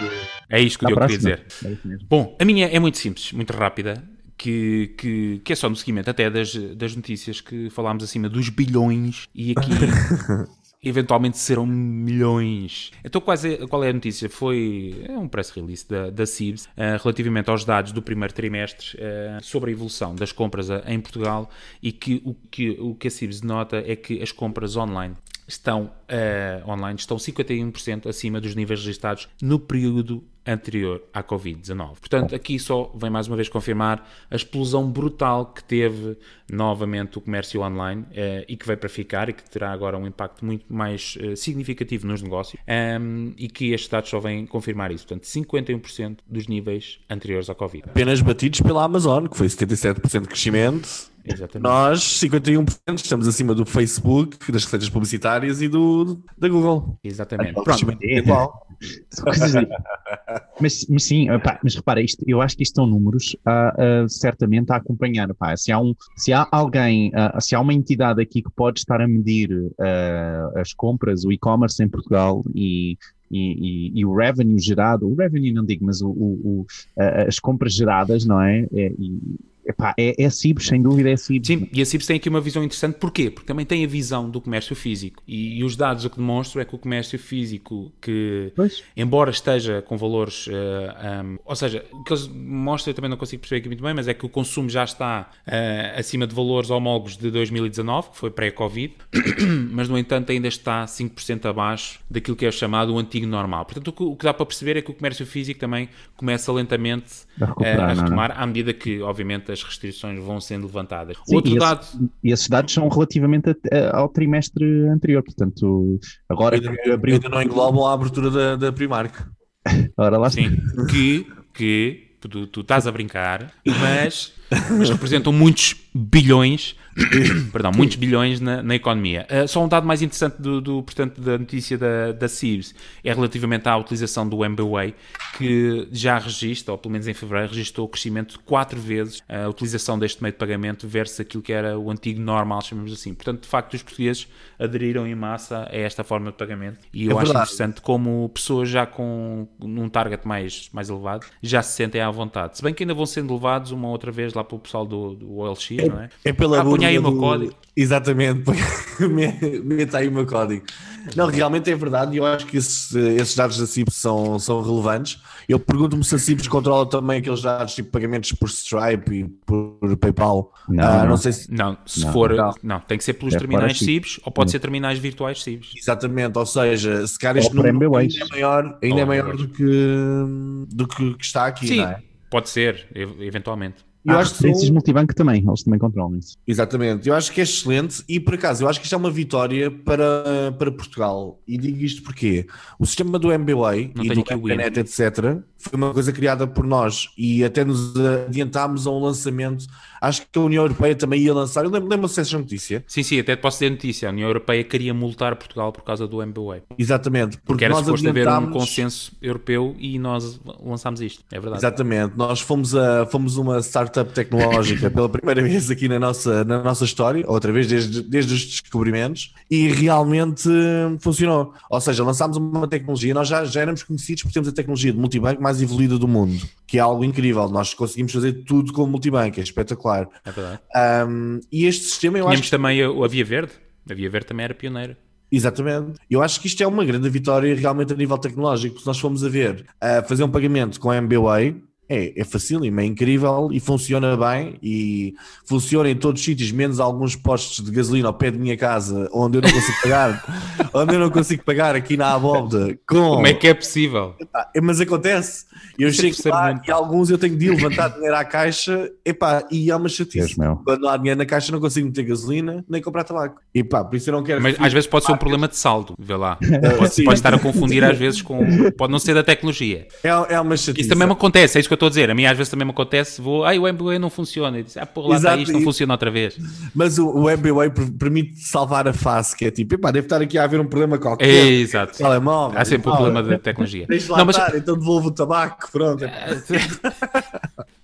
É isto que Diogo queria dizer. É. Bom, a minha é muito simples, muito rápida, que, que, que é só no seguimento até das, das notícias que falámos acima dos bilhões e aqui eventualmente serão milhões. Então quais é- qual é a notícia? Foi é um press release da, da CIBS eh, relativamente aos dados do primeiro trimestre eh, sobre a evolução das compras a- em Portugal e que o que, o que a CIBS nota é que as compras online estão eh, online estão 51% acima dos níveis registados no período anterior à Covid-19. Portanto, aqui só vem mais uma vez confirmar a explosão brutal que teve novamente o comércio online eh, e que veio para ficar e que terá agora um impacto muito mais eh, significativo nos negócios ehm, e que estes dados só vêm confirmar isso. Portanto, 51% dos níveis anteriores à Covid. Apenas batidos pela Amazon, que foi 77% de crescimento. Exatamente. Nós, 51%, estamos acima do Facebook, das receitas publicitárias e do, da Google. Exatamente. Pronto. é igual. São coisas aí. mas, mas sim, pá, mas repara, isto, eu acho que isto são números ah, ah, certamente a acompanhar. pá. Se, há um, se há alguém, ah, se há uma entidade aqui que pode estar a medir as compras, o e-commerce em Portugal e, e, e- e o revenue gerado, o revenue não digo, mas o, o- o- as compras geradas, não é? É, e, epá, é, é Cibos, sem dúvida é Cibos. Sim, e a CIBS tem aqui uma visão interessante, porquê? Porque também tem a visão do comércio físico. E, e os dados o que demonstram é que o comércio físico, que Pois. embora esteja com valores, eh, um, ou seja, o que eles mostram, eu também não consigo perceber aqui muito bem, mas é que o consumo já está eh, acima de valores homólogos de 2019, que foi pré-Covid, mas no entanto ainda está 5% abaixo daquilo que é chamado o antigo normal. Portanto, o que, o que dá para perceber é que o comércio físico também começa lentamente A eh, a não é? retomar à medida que, obviamente, as restrições vão sendo levantadas. Sim, Outro e, dado. esse- e esses dados são relativamente a- a- ao trimestre anterior, portanto, agora Ainda, que abriu, ainda não englobam a abertura da, da Primark. ora lá. Sim, que, que tu, tu estás a brincar, mas, mas representam muitos bilhões, perdão, muitos bilhões na, na economia. Uh, só um dado mais interessante do, do, portanto, da notícia da, da CIBS é relativamente à utilização do MBWay, que já registra, ou pelo menos em fevereiro, registrou o crescimento de 4 vezes a utilização deste meio de pagamento versus aquilo que era o antigo normal, chamamos assim. Portanto, de facto, os portugueses aderiram em massa a esta forma de pagamento e eu É acho verdade. interessante como pessoas já com num target mais, mais elevado já se sentem à vontade. Se bem que ainda vão sendo levados uma outra vez lá pelo pessoal do, do OLX, não é? É pela Ah, ponha aí o meu código. Exatamente, põe- me- meta aí o meu código. Não, realmente é verdade e eu acho que esses, esses dados da CIP são, são relevantes. Eu pergunto-me se a CIPS controla também aqueles dados tipo pagamentos por Stripe e por PayPal. Não, Ah, não. não sei se. Não, se Não, for. não. Não. tem que ser pelos É terminais CIBs ou pode ser terminais virtuais CIBs. Exatamente, ou seja, se calhar este número ainda é maior, ainda é maior do que, do que, que está aqui, Sim, não é? pode ser, ev- eventualmente. Eu Há acho que referências são- multibanco também, eles também controlam isso. Exatamente, eu acho que é excelente e por acaso eu acho que isto é uma vitória para, para Portugal e digo isto porque o sistema do MBWay e do. MBNet, etc foi uma coisa criada por nós e até nos adiantámos a um lançamento acho que a União Europeia também ia lançar, eu lembro, lembro-se dessa notícia Sim, sim, até te posso dizer notícia. A União Europeia queria multar Portugal por causa do MBWay. exatamente, Porque porque era nós suposto haver um adiantámos consenso europeu e nós lançámos isto. É verdade. Exatamente, nós fomos, a, fomos uma startup tecnológica pela primeira vez aqui na nossa, na nossa história, outra vez desde, desde os descobrimentos, e realmente funcionou. Ou seja, lançámos uma tecnologia, nós já, já éramos conhecidos por termos a tecnologia de multibanco mais evoluída do mundo, que é algo incrível. Nós conseguimos fazer tudo com multibanco, é espetacular. É verdade. Hum, e este sistema, eu acho Tínhamos também a, a Via Verde. A Via Verde também era pioneira. Exatamente. Eu acho que isto é uma grande vitória realmente a nível tecnológico, porque se nós formos a ver, a fazer um pagamento com MBWay, É, é facílimo, é incrível e funciona bem e funciona em todos os sítios, menos alguns postos de gasolina ao pé de minha casa, onde eu não consigo pagar, onde eu não consigo pagar aqui na Abóbeda com... Como é que é possível? É, mas acontece. Eu Isso é chego percebo lá e alguns eu tenho de levantar dinheiro à caixa epá, e é uma Deus chatice. meu. Quando não há dinheiro na caixa não consigo meter gasolina nem comprar tabaco. E pá, por isso eu não quero... Mas às vezes pode ser um problema de saldo, vê lá. Pode, pode estar a confundir às vezes com. Pode não ser da tecnologia. É, é uma chatice. Isso também me acontece, é isso que eu estou a dizer. A mim às vezes também me acontece, vou, ai, o MBA não funciona. E diz, ah, porra, lá está isto, não funciona outra vez. Mas o, o per- permite salvar a face, que é tipo, epá, deve estar aqui a haver um problema qualquer. É, exato. Telemóvel. Há sempre um Ah, problema da tecnologia. Deixa lá Não, mas, estar, então devolvo o tabaco, pronto.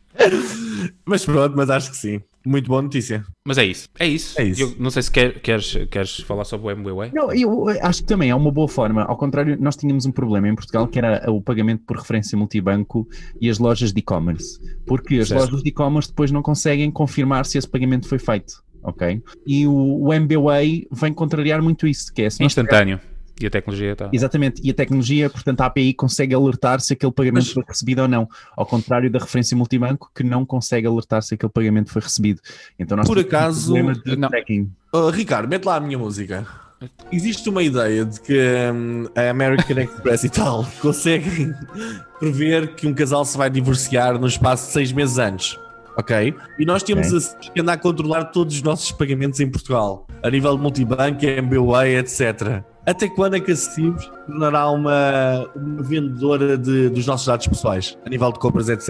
Mas pronto, mas acho que sim. Muito boa notícia. mas é isso. É isso. É isso. Eu não sei se quer- queres, queres falar sobre o MBA. Não, eu acho que também é uma boa forma. Ao contrário, nós tínhamos um problema em Portugal que era o pagamento por referência multibanco e as lojas de e-commerce. Porque as Certo. lojas de e-commerce depois não conseguem confirmar se esse pagamento foi feito. Ok? E o, o MBWay vem contrariar muito isso, que é se É nós instantâneo. E a tecnologia está. Exatamente, e a tecnologia, portanto, a API consegue alertar se aquele pagamento Mas- foi recebido ou não, ao contrário da referência multibanco, que não consegue alertar se aquele pagamento foi recebido. Então, nós Por temos um acaso- problema de Não. tracking. Oh, Ricardo, mete lá a minha música. Existe uma ideia de que hum, a American Express e tal conseguem prever que um casal se vai divorciar no espaço de seis meses antes. Ok? E nós temos Ok. a- que andar a controlar todos os nossos pagamentos em Portugal, a nível de multibanco, MBWay, etc. Até quando é que a Cibos tornará uma, uma vendedora de- dos nossos dados pessoais, a nível de compras, etc.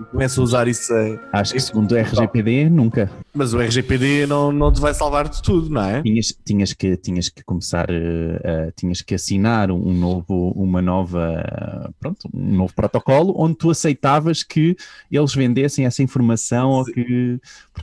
E começa a usar isso a- Acho que segundo o RGPD, nunca. Mas o RGPD não, não te vai salvar de tudo, não é? Tinhas, tinhas, que, tinhas que começar, eh, tinhas que assinar um novo, uma nova, pronto, um novo protocolo onde tu aceitavas que eles vendessem essa informação ou que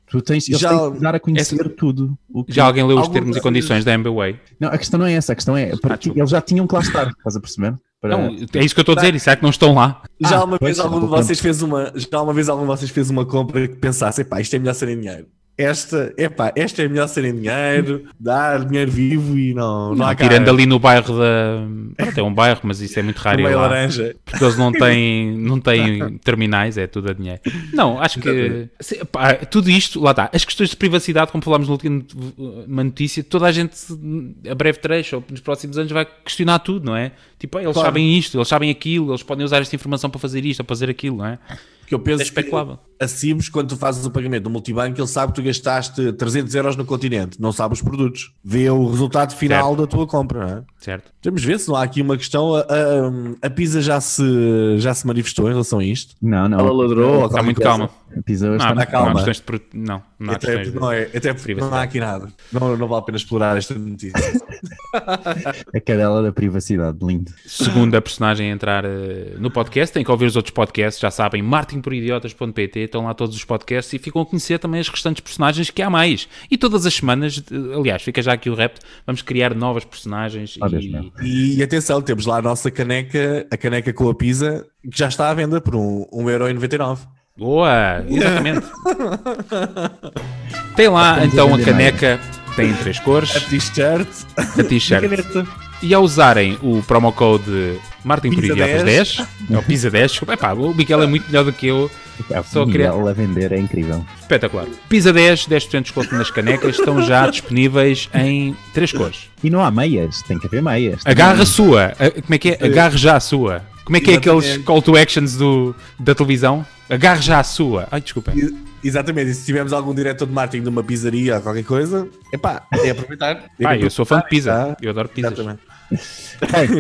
tu tens, eles Já- têm que dar a conhecer tudo. o que- Já alguém leu os termos e condições da MBA? Não, a questão não é essa, a questão é porque desculpa. eles já tinham que lá estar, estás a perceber? Para- Não, é isso que eu estou a dizer, isso é que não estão lá. Já Ah, uma vez algum de vocês fez uma, já uma vez algum de vocês fez uma compra que pensasse, epá, isto é melhor ser em dinheiro. Esta, epá, esta é melhor ser em dinheiro, dar dinheiro vivo e não, não, há Tirando ali no bairro da. Pronto, é um bairro, mas isso é muito raro. Meio lá. laranja. Porque eles não têm, não têm terminais, é tudo a dinheiro. Não, acho que se- pá, tudo isto, lá está, as questões de privacidade, como falámos na última notícia, toda a gente a breve trecho ou nos próximos anos vai questionar tudo, não é? Tipo, ah, eles Claro. sabem isto, eles sabem aquilo, eles podem usar esta informação para fazer isto ou fazer aquilo, não é? Que eu penso É especulável. que a Cibos, quando tu fazes o pagamento do multibanco, ele sabe que tu gastaste 300 euros no continente, não sabe os produtos. Vê o resultado final da tua compra, não é? Certo? Vamos ver se não há aqui uma questão. A, a, a Pisa já se, já se manifestou em relação a isto. Não, não. Ela ladrou. ou Está muito coisa. calma. A Pisa Não, está não há calma. de Não, não há Até, questões de não, é, até porque não há aqui nada. Não, não vale a pena explorar esta notícia. a cadela da privacidade, lindo. Segundo a personagem a entrar eh, no podcast, tem que ouvir os outros podcasts, já sabem, martinporidiotas.pt, estão lá todos os podcasts e ficam a conhecer também as restantes personagens que há mais. E todas as semanas, aliás, fica já aqui o rap, vamos criar novas personagens Deus e. E atenção, temos lá a nossa caneca, a caneca com a Pisa, que já está à venda por um, 1,99€. Boa, exatamente. Tem lá a então a caneca, tem três A cores, t-shirt, a a t-shirt. E ao usarem o promo code Martin por Pisa Idiotas 10. 10, é o Pisa 10, desculpa, epá, o Miguel é muito melhor do que eu, É, Só queria- a vender é incrível. espetacular. Pisa 10, 10% de desconto nas canecas, estão já disponíveis em três cores. E não há meias, tem que haver meias. Agarra a sua, como é que é? Agarre já a sua. Como é que é aqueles Exatamente. call to actions do, da televisão? Agarre já a sua. Ai, desculpa. Exatamente, e se tivermos algum diretor de marketing de uma pizzaria ou qualquer coisa, epá, é aproveitar. É Ah, eu sou fã de pizza, tá? eu adoro pizzas. Exatamente.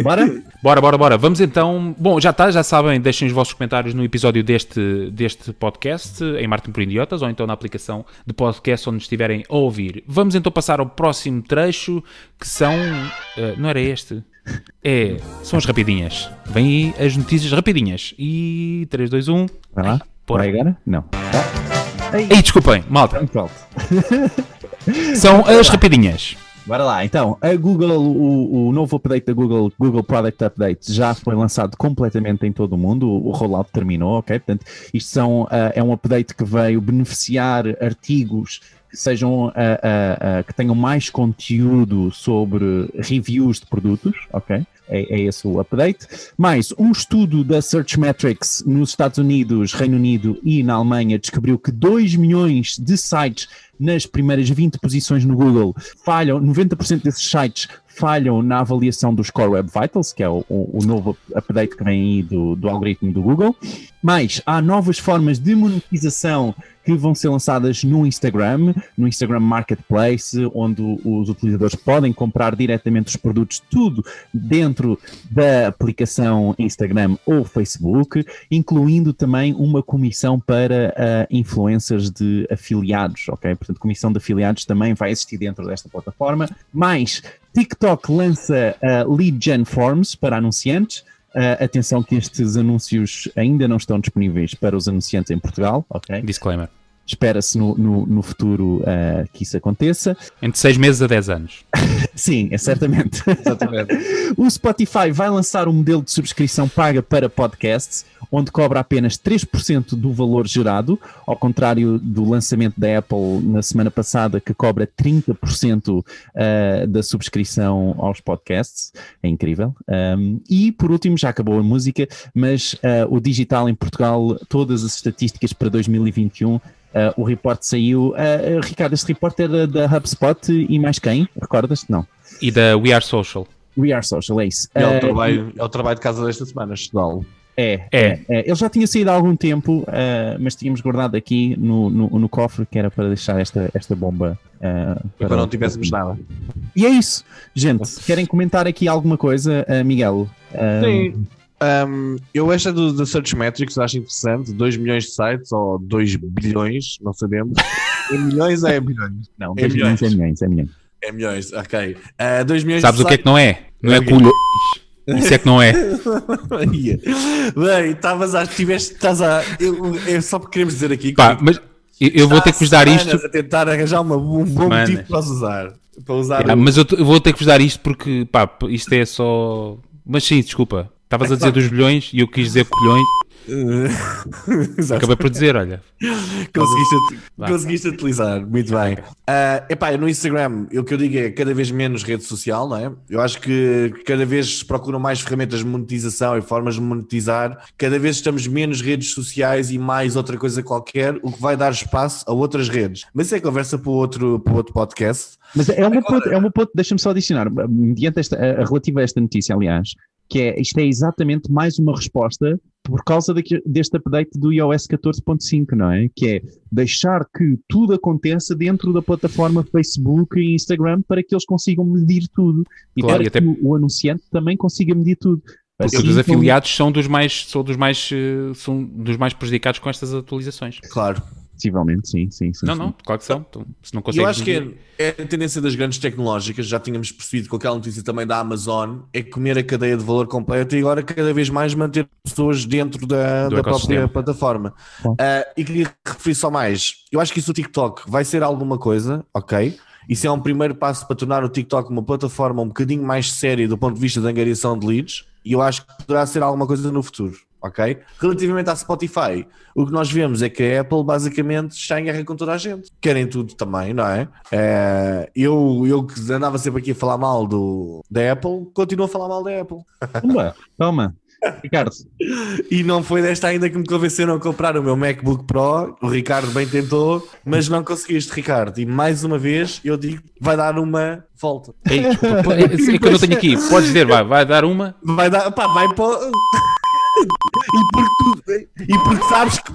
Bora? Bora, bora, bora. Vamos então. Bom, já está, já sabem, deixem os vossos comentários no episódio deste, deste podcast em Martin por Idiotas ou então na aplicação de podcast onde estiverem a ouvir. Vamos então passar ao próximo trecho que são. eh, não era este? É, são as rapidinhas. Vêm aí as notícias rapidinhas. E 3, 2, 1. Vai lá? Vai agora? Não. Ei, desculpem, malta. São as rapidinhas. Bora lá, então, a Google, o, o novo update da Google, Google Product Update, já foi lançado completamente em todo o mundo, o, rollout terminou, ok? Portanto, isto são, ah, é um update que veio beneficiar artigos que sejam, uh, uh, que tenham mais conteúdo sobre reviews de produtos, ok? É, é, esse o update. Mais, um estudo da Searchmetrics nos Estados Unidos, Reino Unido e na Alemanha descobriu que 2 milhões de sites nas primeiras 20 posições no Google falham, 90% desses sites falham na avaliação do Score Web Vitals, que é o, o, o novo update que vem aí do, do algoritmo do Google. Mas há novas formas de monetização que vão ser lançadas no Instagram, no Instagram Marketplace, onde os utilizadores podem comprar diretamente os produtos, tudo dentro da aplicação Instagram ou Facebook, incluindo também uma comissão para uh, influencers de afiliados, ok? Portanto, comissão de afiliados também vai existir dentro desta plataforma. Mais, TikTok lança uh, Lead Gen Forms para anunciantes. Uh, atenção que estes anúncios ainda não estão disponíveis para os anunciantes em Portugal, ok? Disclaimer. Espera-se no, no, no, futuro uh, que isso aconteça. Entre 6 meses a 10 anos. Sim, é certamente. Exatamente. o Spotify vai lançar um modelo de subscrição paga para podcasts, onde cobra apenas 3% do valor gerado, ao contrário do lançamento da Apple na semana passada, que cobra 30% uh, da subscrição aos podcasts. É incrível. Um, e, por último, já acabou a música, mas uh, o digital em Portugal, todas as estatísticas para 2021 Uh, o report saiu. Uh, Ricardo, este report é da, HubSpot e mais quem? Recordas-te? Não. E da We Are Social. We Are Social, é isso. É, o, trabalho, é o trabalho de casa desta semana, estudá-lo. É, é. é, Ele já tinha saído há algum tempo, mas tínhamos guardado aqui no, no, no, cofre, que era para deixar esta, esta bomba. Uh, para, para não tivéssemos nada. E é isso, gente. Querem comentar aqui alguma coisa, Miguel? Sim. Um, eu esta do, do Search Metrics acho interessante. 2 milhões de sites ou 2 bilhões, não sabemos. É milhões ou é bilhões? Não, é milhões. é milhões, é milhões. É milhões, ok. Uh, 2 milhões Sabes o que é que não é? Não é colhões. Isso é que não é. Bem, estavas a. Tiveste, estás a. Eu, eu, só queremos dizer aqui. Pá, mas eu, eu vou ter que vos dar isto. a tentar arranjar uma, um bom Mano. motivo para usar. Para usar o... Mas eu, eu vou ter que vos dar isto porque, pá, isto é só. Mas sim, desculpa. Estavas a dizer dos bilhões e eu quis dizer colhões. Acabei por dizer, olha. Conseguiste, conseguiste utilizar, muito bem. Uh, epá, no Instagram, o que eu digo é cada vez menos rede social, não é? Eu acho que cada vez se procuram mais ferramentas de monetização e formas de monetizar, cada vez estamos menos redes sociais e mais outra coisa qualquer, o que vai dar espaço a outras redes. Mas isso é conversa para outro, para outro podcast. Mas é uma ponto, é uma ponto deixa-me só adicionar, mediante esta, a, relativa a esta notícia, aliás, que é, isto é exatamente mais uma resposta por causa daqui, deste update do iOS 14.5, não é? Que é deixar que tudo aconteça dentro da plataforma Facebook e Instagram para que eles consigam medir tudo e claro, para e até... que o, o, anunciante também consiga medir tudo. Porque assim, os afiliados são dos mais são dos mais eh, são dos mais prejudicados com estas atualizações. Claro. Possivelmente, sim, sim, sim. Não, sim. não, claro que são. Então, se não Eu acho que é, é, a tendência das grandes tecnológicas, já tínhamos percebido com aquela notícia também da Amazon, é comer a cadeia de valor completa e agora cada vez mais manter pessoas dentro da, da própria plataforma. Uh, e queria referir só mais, eu acho que isso o TikTok vai ser alguma coisa, ok? Isso é um primeiro passo para tornar o TikTok uma plataforma um bocadinho mais séria do ponto de vista da angariação de leads e eu acho que poderá ser alguma coisa no futuro ok? Relativamente à Spotify, o que nós vemos é que a Apple basicamente está em guerra com toda a gente. Querem tudo também, não é? é eu, eu que andava sempre aqui a falar mal do, da Apple, continuo a falar mal da Apple. Toma, toma. Ricardo. E não foi desta ainda que me convenceram a comprar o meu MacBook Pro. O Ricardo bem tentou, mas não conseguiste, Ricardo. E mais uma vez eu digo vai dar uma volta. Ei, desculpa, é, é que eu não tenho aqui. Podes dizer, vai, vai dar uma. Vai dar, pá, vai para e porque, tu, e porque sabes que.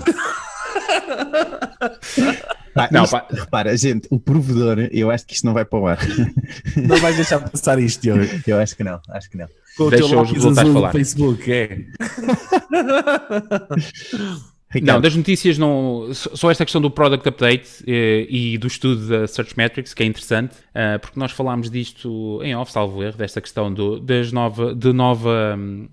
Pá, não, isto, pá. Repara, gente, o provedor, eu acho que isto não vai para o ar. Não vais deixar passar isto, Diogo. Eu acho que não, acho que não. Com Deixa o teu lápis azul no Facebook, é. Não, das notícias não. Só esta questão do Product Update eh, e do estudo da Search Metrics, que é interessante, uh, porque nós falámos disto em off, salvo erro, desta questão do, das nova, de nova. Um,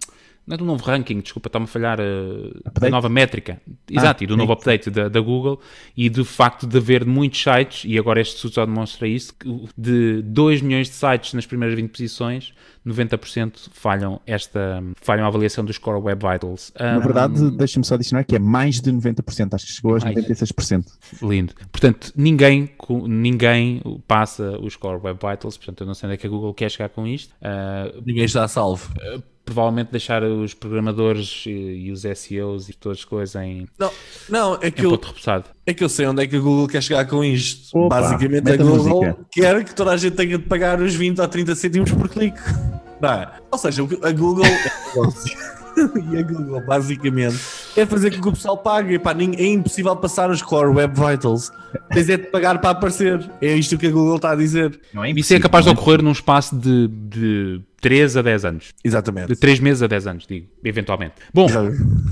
não é do novo ranking, desculpa, está-me a falhar uh, da Update? nova métrica. Exato, e do novo update da, da Google e do facto de haver muitos sites, e agora este estudo só demonstra isso, que de 2 milhões de sites nas primeiras 20 posições, 90% falham esta falham a avaliação do Score Web Vitals. Na Um, verdade, deixa-me só adicionar que é mais de 90%, acho que chegou aos Mais. 96%. Lindo. Portanto, ninguém, ninguém passa o Score Web Vitals, portanto, eu não sei onde é que a Google quer chegar com isto. Ah, Ninguém está salvo. Provavelmente deixar os programadores e, e os SEOs e todas as coisas em, Não, não é, que eu, é que eu sei onde é que a Google quer chegar com isto. Opa, Basicamente, a a Google música. quer que toda a gente tenha de pagar os 20 ou 30 cêntimos por clique. Não é? Ou seja, a Google é e a Google, basicamente, quer fazer com que o pessoal pague. Epá, é impossível passar os Core Web Vitals. Tens é de pagar para aparecer. É isto que a Google está a dizer. Não é Isso é capaz de impossível, ocorrer num espaço de, de 3 a 10 anos. Exatamente. De 3 meses a 10 anos, digo, eventualmente. Bom,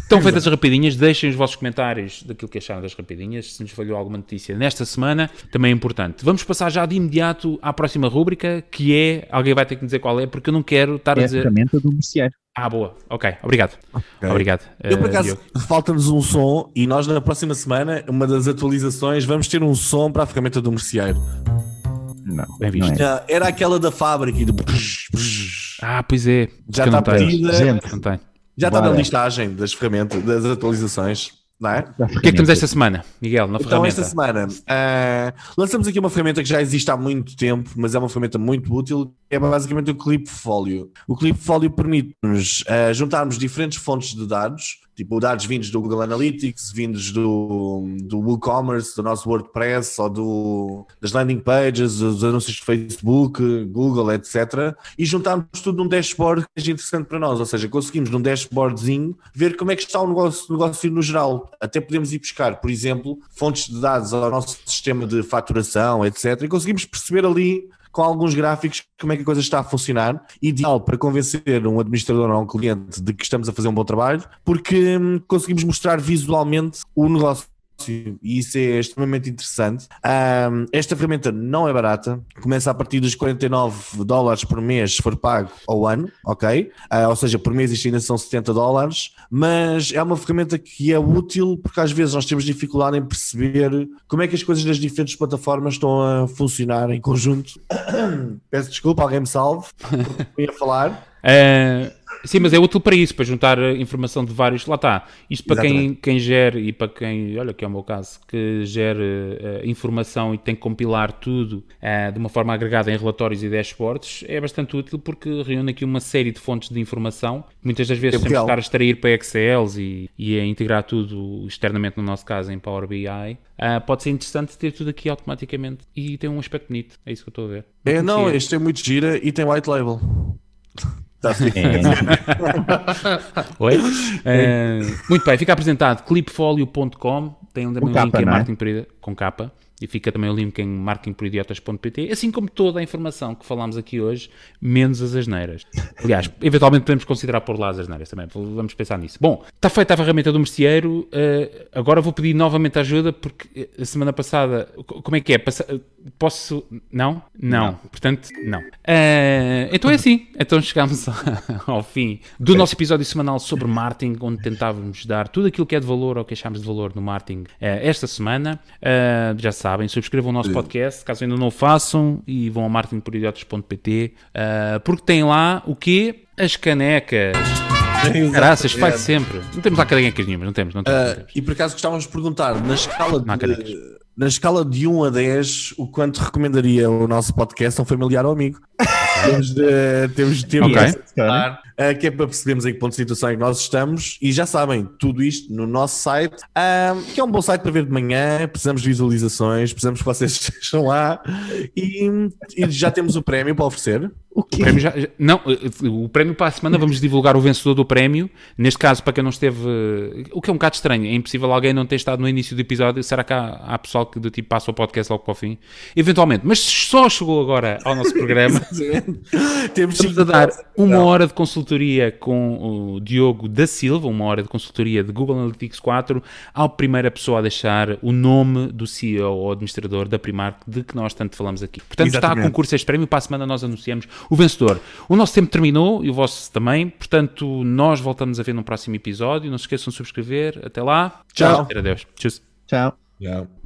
estão feitas as rapidinhas. Deixem os vossos comentários daquilo que acharam das rapidinhas. Se nos falhou alguma notícia nesta semana, também é importante. Vamos passar já de imediato à próxima rúbrica, que é. Alguém vai ter que me dizer qual é, porque eu não quero estar É a a dizer. ferramenta do merceário. Ah, boa. Ok, obrigado. Obrigado. Eu, por eh, acaso, Diogo. falta-nos um som e nós, na próxima semana, uma das atualizações, vamos ter um som para a ferramenta do merceeiro. Não, Bem visto. não é. Era aquela da fábrica e do. Ah, pois é. Já está pedida. Gente, Não tenho. Já está na listagem das ferramentas, das atualizações, não é? O que é que temos esta semana, Miguel, na Então, ferramenta? esta semana ah, lançamos aqui uma ferramenta que já existe há muito tempo, mas é uma ferramenta muito útil. É basicamente o Clipfolio. O Clipfolio permite-nos ah, juntarmos diferentes fontes de dados, tipo dados vindos do Google Analytics, vindos do, do WooCommerce, do nosso WordPress ou do, das landing pages, dos anúncios de Facebook, Google, etc. E juntarmos tudo num dashboard que seja interessante para nós. Ou seja, conseguimos num dashboardzinho ver como é que está o negócio, negócio no geral. Até podemos ir buscar, por exemplo, fontes de dados ao nosso sistema de faturação, etc. E conseguimos perceber ali com alguns gráficos como é que a coisa está a funcionar. Ideal para convencer um administrador ou um cliente de que estamos a fazer um bom trabalho, porque hum, conseguimos mostrar visualmente o negócio. E isso é extremamente interessante. Ahm, esta ferramenta não é barata, começa a partir dos 49 dólares por mês, se for pago ao ano, ok? Ah, ou seja, por mês isto ainda são 70 dólares, mas é uma ferramenta que é útil porque às vezes nós temos dificuldade em perceber como é que as coisas nas diferentes plataformas estão a funcionar em conjunto. Peço desculpa, alguém me salve, ia falar. Eh, sim, mas é útil para isso, para juntar eh, informação de vários. Lá está. Isto para quem, Exatamente. quem gere e para quem, olha, que é o meu caso, que gere eh, informação e tem que compilar tudo eh, de uma forma agregada em relatórios e dashboards, é bastante útil porque reúne aqui uma série de fontes de informação. Muitas das vezes Tempo temos que estar a extrair para Excels e, e a integrar tudo externamente, no nosso caso, em Power BI. Ah, pode ser interessante ter tudo aqui automaticamente e tem um aspecto bonito. É isso que eu estou a ver. É, não, este é muito gira e tem white label. Tá fixe. É, Oi? Muito bem, fica apresentado clipfolio.com, tem também um capa, link em não é? marketing por, com capa e fica também o link em marketingporidiotas.pt, assim como toda a informação que falámos aqui hoje, menos as asneiras. Aliás, eventualmente podemos considerar por lá as asneiras também, vamos pensar nisso. Bom, está feita a ferramenta do merceeiro, eh, agora vou pedir novamente ajuda porque a semana passada, co- como é que é? Passa- posso... Não? Não. Portanto, não. Eh, então é assim, então chegamos ao fim do nosso episódio semanal sobre marketing, onde tentávamos dar tudo aquilo que é de valor ou que achámos de valor no marketing eh, esta semana. Eh, já sabem, subscrevam o nosso podcast, caso ainda não o façam, e vão a marketingporidiotas.pt, eh, porque tem lá o quê? As canecas. Caraças, faz sempre. Não temos lá canecas nenhumas, não temos, não temos. não Ah, temos. e por acaso gostávamos de perguntar, na escala de, na escala de 1 a 10, o quanto recomendaria o nosso podcast a um familiar ou amigo? temos de, temos, temos Ok. de ah, que é para percebermos em que ponto de situação é que nós estamos. E já sabem, tudo isto no nosso site, que é um bom site para ver de manhã. Precisamos de visualizações, precisamos que vocês estejam lá. E, e já temos o prémio para oferecer. o O quê? prémio já, já- não, eh, o prémio para a semana vamos divulgar o vencedor do prémio. Neste caso, para quem não esteve, o que é um bocado estranho, é impossível alguém não ter estado no início do episódio. Será que há, há pessoal que do tipo passa o podcast logo para o fim? Eventualmente, mas só chegou agora ao nosso programa. temos Estamos a dar uma hora de consultoria com o Diogo da Silva, uma hora de consultoria de Google Analytics 4, ao primeira pessoa a deixar o nome do CEO ou administrador da Primark de que nós tanto falamos aqui. Portanto, está a Exatamente. concurso este prémio. Para a semana nós anunciamos o vencedor. O nosso tempo terminou e o vosso também, portanto, nós voltamos a ver num próximo episódio. Não se esqueçam de subscrever. Até lá. Tchau. Adeus. Tchau. Tchau.